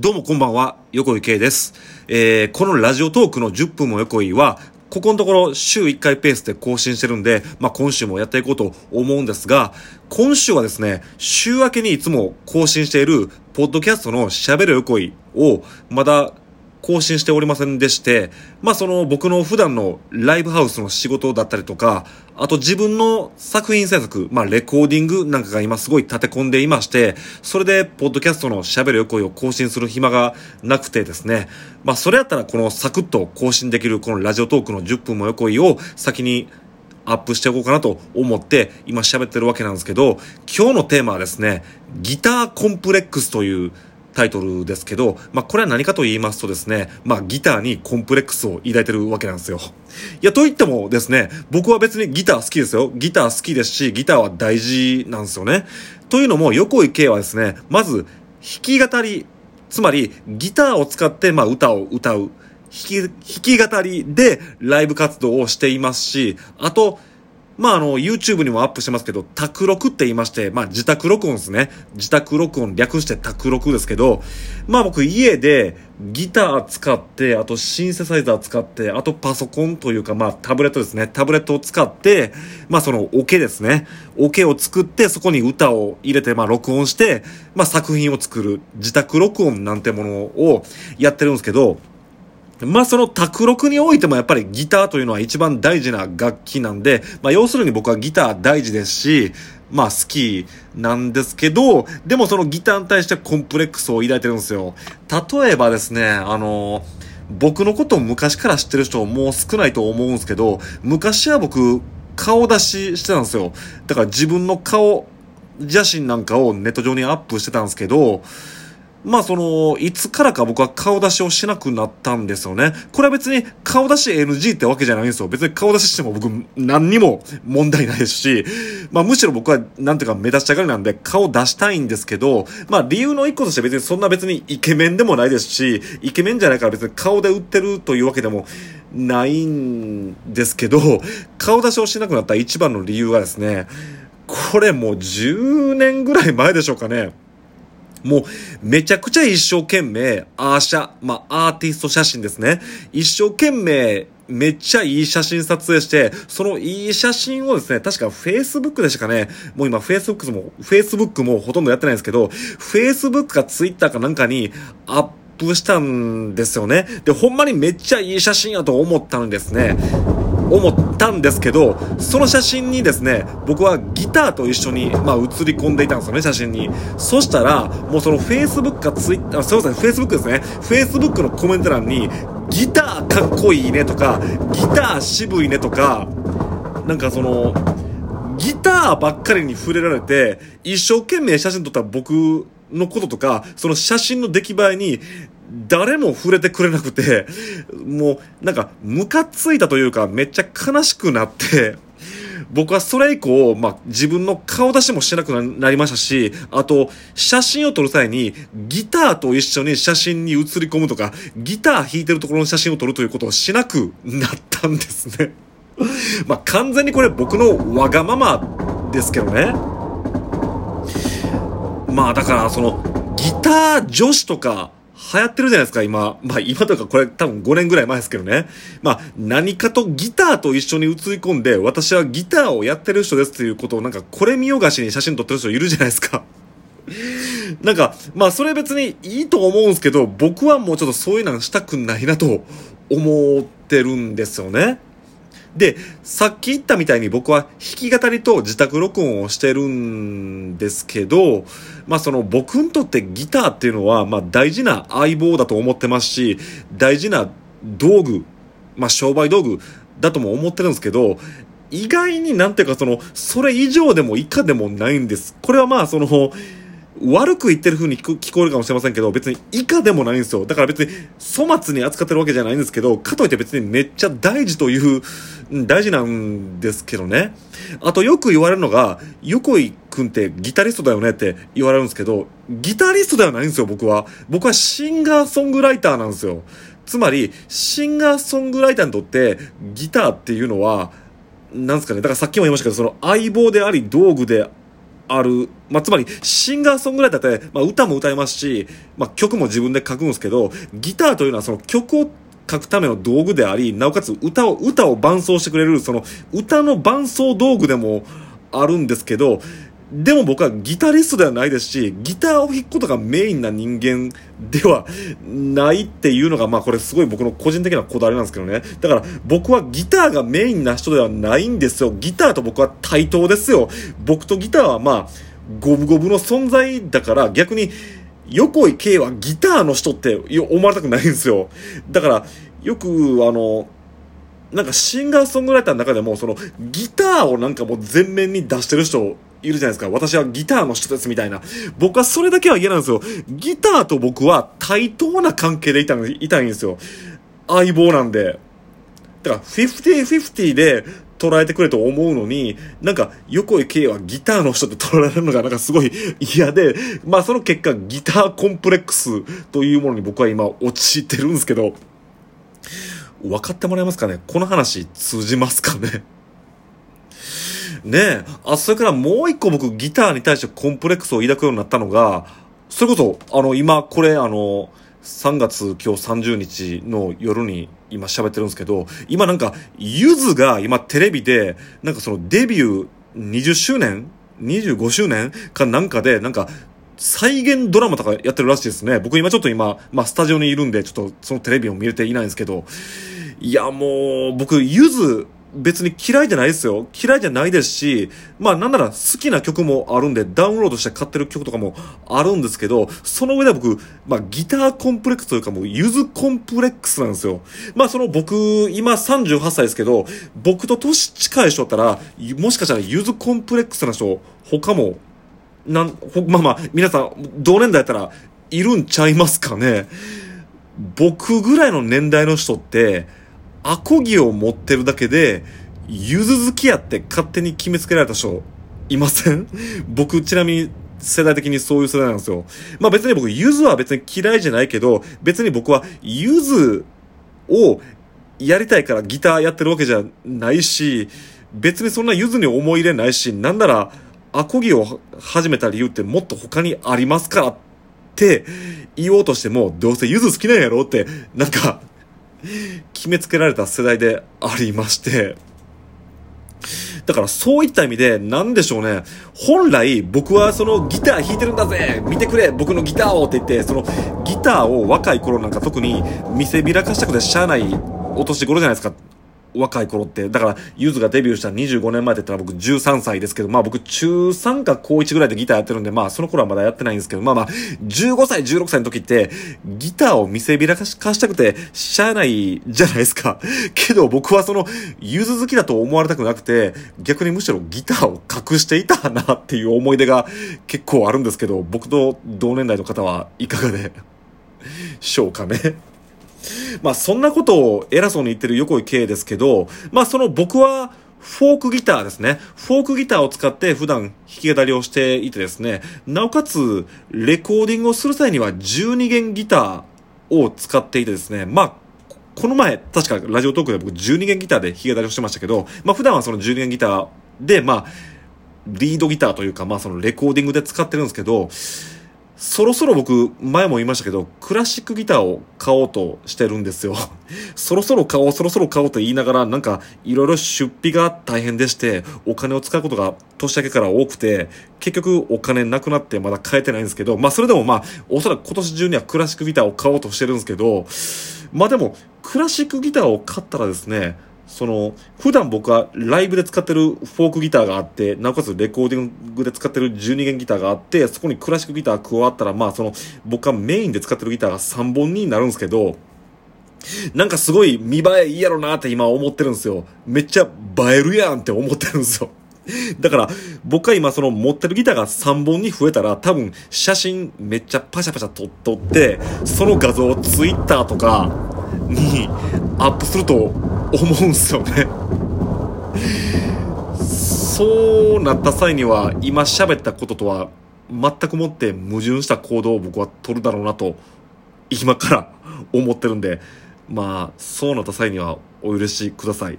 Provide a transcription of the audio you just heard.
どうもこんばんは、横井圭です。えー、このラジオトークの10分も横井は、ここのところ週1回ペースで更新してるんで、まあ今週もやっていこうと思うんですが、今週はですね、週明けにいつも更新している、ポッドキャストの喋る横井を、まだ更新しておりませんでして、まあその僕の普段のライブハウスの仕事だったりとか、あと自分の作品制作、まあレコーディングなんかが今すごい立て込んでいまして、それでポッドキャストの喋る横井を更新する暇がなくてですね、まあそれやったらこのサクッと更新できるこのラジオトークの10分も横井を先にアップしておこうかなと思って今喋ってるわけなんですけど、今日のテーマはですね、ギターコンプレックスというタイトルですけど、まあ、これは何かと言いますとですね、まあ、ギターにコンプレックスを抱いてるわけなんですよ。いや、と言ってもですね、僕は別にギター好きですよ。ギター好きですし、ギターは大事なんですよね。というのも、横井圭はですね、まず、弾き語り、つまり、ギターを使って、まあ、歌を歌う。弾き、弾き語りでライブ活動をしていますし、あと、まあ、あの、YouTube にもアップしてますけど、宅録って言いまして、まあ、自宅録音ですね。自宅録音略して宅録ですけど、まあ僕家でギター使って、あとシンセサイザー使って、あとパソコンというか、まあタブレットですね。タブレットを使って、まあそのオケですね。オケを作って、そこに歌を入れて、まあ録音して、まあ作品を作る、自宅録音なんてものをやってるんですけど、まあその卓録においてもやっぱりギターというのは一番大事な楽器なんで、まあ要するに僕はギター大事ですし、まあ好きなんですけど、でもそのギターに対してコンプレックスを抱いてるんですよ。例えばですね、あの、僕のことを昔から知ってる人もう少ないと思うんですけど、昔は僕顔出ししてたんですよ。だから自分の顔、写真なんかをネット上にアップしてたんですけど、まあその、いつからか僕は顔出しをしなくなったんですよね。これは別に顔出し NG ってわけじゃないんですよ。別に顔出ししても僕何にも問題ないですし、まあむしろ僕はなんていうか目立ちたがりなんで顔出したいんですけど、まあ理由の一個として別にそんな別にイケメンでもないですし、イケメンじゃないから別に顔で売ってるというわけでもないんですけど、顔出しをしなくなった一番の理由がですね、これもう10年ぐらい前でしょうかね。もう、めちゃくちゃ一生懸命、アーシャ、まあ、アーティスト写真ですね。一生懸命、めっちゃいい写真撮影して、そのいい写真をですね、確か Facebook でしたかね。もう今 Facebook も、Facebook もほとんどやってないんですけど、Facebook か Twitter かなんかにアップしたんですよね。で、ほんまにめっちゃいい写真やと思ったんですね。思ったんですけど、その写真にですね、僕はギターと一緒に、まあ、写り込んでいたんですよね、写真に。そしたら、もうその Facebook か Twitter、すいません、Facebook ですね。Facebook のコメント欄に、ギターかっこいいねとか、ギター渋いねとか、なんかその、ギターばっかりに触れられて、一生懸命写真撮った僕のこととか、その写真の出来栄えに、誰も触れてくれなくて、もう、なんか、ムカついたというか、めっちゃ悲しくなって、僕はそれ以降、まあ、自分の顔出しもしなくなりましたし、あと、写真を撮る際に、ギターと一緒に写真に写り込むとか、ギター弾いてるところの写真を撮るということをしなくなったんですね。まあ、完全にこれ僕のわがままですけどね。まあ、だから、その、ギター女子とか、流行ってるじゃないですか、今。まあ今とかこれ多分5年ぐらい前ですけどね。まあ何かとギターと一緒に映り込んで、私はギターをやってる人ですっていうことをなんかこれ見よがしに写真撮ってる人いるじゃないですか。なんか、まあそれ別にいいと思うんですけど、僕はもうちょっとそういうのしたくないなと思ってるんですよね。で、さっき言ったみたいに僕は弾き語りと自宅録音をしてるんですけど、まあその僕にとってギターっていうのはまあ大事な相棒だと思ってますし、大事な道具、まあ商売道具だとも思ってるんですけど、意外になんていうかその、それ以上でも以下でもないんです。これはまあその、悪く言ってる風に聞こえるかもしれませんけど、別に以下でもないんですよ。だから別に粗末に扱ってるわけじゃないんですけど、かといって別にめっちゃ大事という、大事なんですけどね。あとよく言われるのが、横井くんってギタリストだよねって言われるんですけど、ギタリストではないんですよ、僕は。僕はシンガーソングライターなんですよ。つまり、シンガーソングライターにとって、ギターっていうのは、なんですかね、だからさっきも言いましたけど、その相棒であり、道具である。まあ、つまり、シンガーソングライターって、まあ、歌も歌いますし、まあ、曲も自分で書くんですけど、ギターというのはその曲を書くための道具であり、なおかつ歌を、歌を伴奏してくれる、その歌の伴奏道具でもあるんですけど、でも僕はギタリストではないですし、ギターを弾くことがメインな人間ではないっていうのが、まあこれすごい僕の個人的なこだわりなんですけどね。だから僕はギターがメインな人ではないんですよ。ギターと僕は対等ですよ。僕とギターはまあ、五分五分の存在だから逆に、横井圭はギターの人って思われたくないんですよ。だから、よくあの、なんかシンガーソングライターの中でも、そのギターをなんかもう全面に出してる人いるじゃないですか。私はギターの人ですみたいな。僕はそれだけは嫌なんですよ。ギターと僕は対等な関係でいたいたいんですよ。相棒なんで。だから、50-50で捉えてくれと思うのに、なんか、横井圭はギターの人って捉えられるのがなんかすごい嫌で、まあその結果、ギターコンプレックスというものに僕は今陥ってるんですけど、分かってもらえますかね？この話通じますかね？ねえ。あ、それからもう一個僕ギターに対してコンプレックスを抱くようになったのが、それこそ、あの、今、これ、あの、3月今日30日の夜に今喋ってるんですけど、今なんか、ゆずが今テレビで、なんかそのデビュー20周年 ?25 周年かなんかで、なんか、再現ドラマとかやってるらしいですね。僕今ちょっと今、まあスタジオにいるんで、ちょっとそのテレビを見れていないんですけど、いやもう、僕、ゆず、別に嫌いじゃないですよ。嫌いじゃないですし、まあなんなら好きな曲もあるんで、ダウンロードして買ってる曲とかもあるんですけど、その上で僕、まあギターコンプレックスというかもうゆずコンプレックスなんですよ。まあその僕、今38歳ですけど、僕と年近い人だったら、もしかしたらゆずコンプレックスな人、他も、なん、まあまあ、皆さん、同年代やったら、いるんちゃいますかね。僕ぐらいの年代の人って、アコギを持ってるだけで、ゆず好きやって勝手に決めつけられた人、いません？僕、ちなみに、世代的にそういう世代なんですよ。まあ別に僕、ゆずは別に嫌いじゃないけど、別に僕は、ゆずをやりたいからギターやってるわけじゃないし、別にそんなゆずに思い入れないし、なんなら、アコギを始めた理由ってもっと他にありますからって言おうとしても、どうせゆず好きなんやろって、なんか、決めつけられた世代でありまして、だからそういった意味で、なんでしょうね。本来僕はそのギター弾いてるんだぜ見てくれ僕のギターをって言って、そのギターを若い頃なんか特に見せびらかしたくてしゃあないお年頃じゃないですか。若い頃って。だから、ゆずがデビューした25年前って言ったら僕13歳ですけど、まあ僕中3か高1ぐらいでギターやってるんで、まあその頃はまだやってないんですけど、まあまあ、15歳、16歳の時って、ギターを見せびらかしたくて、しゃあないじゃないですか。けど僕はその、ゆず好きだと思われたくなくて、逆にむしろギターを隠していたなっていう思い出が結構あるんですけど、僕と同年代の方はいかがでしょうかね。まあそんなことを偉そうに言ってる横井圭ですけど、まあその僕は、フォークギターですね。フォークギターを使って普段弾き語りをしていてですね、なおかつ、レコーディングをする際には12弦ギターを使っていてですね、まあ、この前、確かラジオトークで僕12弦ギターで弾き語りをしてましたけど、まあ普段はその12弦ギターで、まあ、リードギターというか、まあそのレコーディングで使ってるんですけど、そろそろ僕、前も言いましたけど、クラシックギターを買おうとしてるんですよ。そろそろ買おう、そろそろ買おうと言いながら、なんか、いろいろ出費が大変でして、お金を使うことが年明けから多くて、結局お金なくなってまだ買えてないんですけど、まあそれでもまあ、おそらく今年中にはクラシックギターを買おうとしてるんですけど、まあでも、クラシックギターを買ったらですね、その、普段僕はライブで使ってるフォークギターがあって、なおかつレコーディングで使ってる12弦ギターがあって、そこにクラシックギター加わったら、まあその、僕はメインで使ってるギターが3本になるんですけど、なんかすごい見栄えいいやろなって今思ってるんですよ。めっちゃ映えるやんって思ってるんですよ。だから、僕は今その持ってるギターが3本に増えたら多分写真めっちゃパシャパシャ撮撮って、その画像をツイッターとかにアップすると思うんすよね。そうなった際には今喋ったこととは全くもって矛盾した行動を僕は取るだろうなと今から思ってるんでまあそうなった際にはお許しください。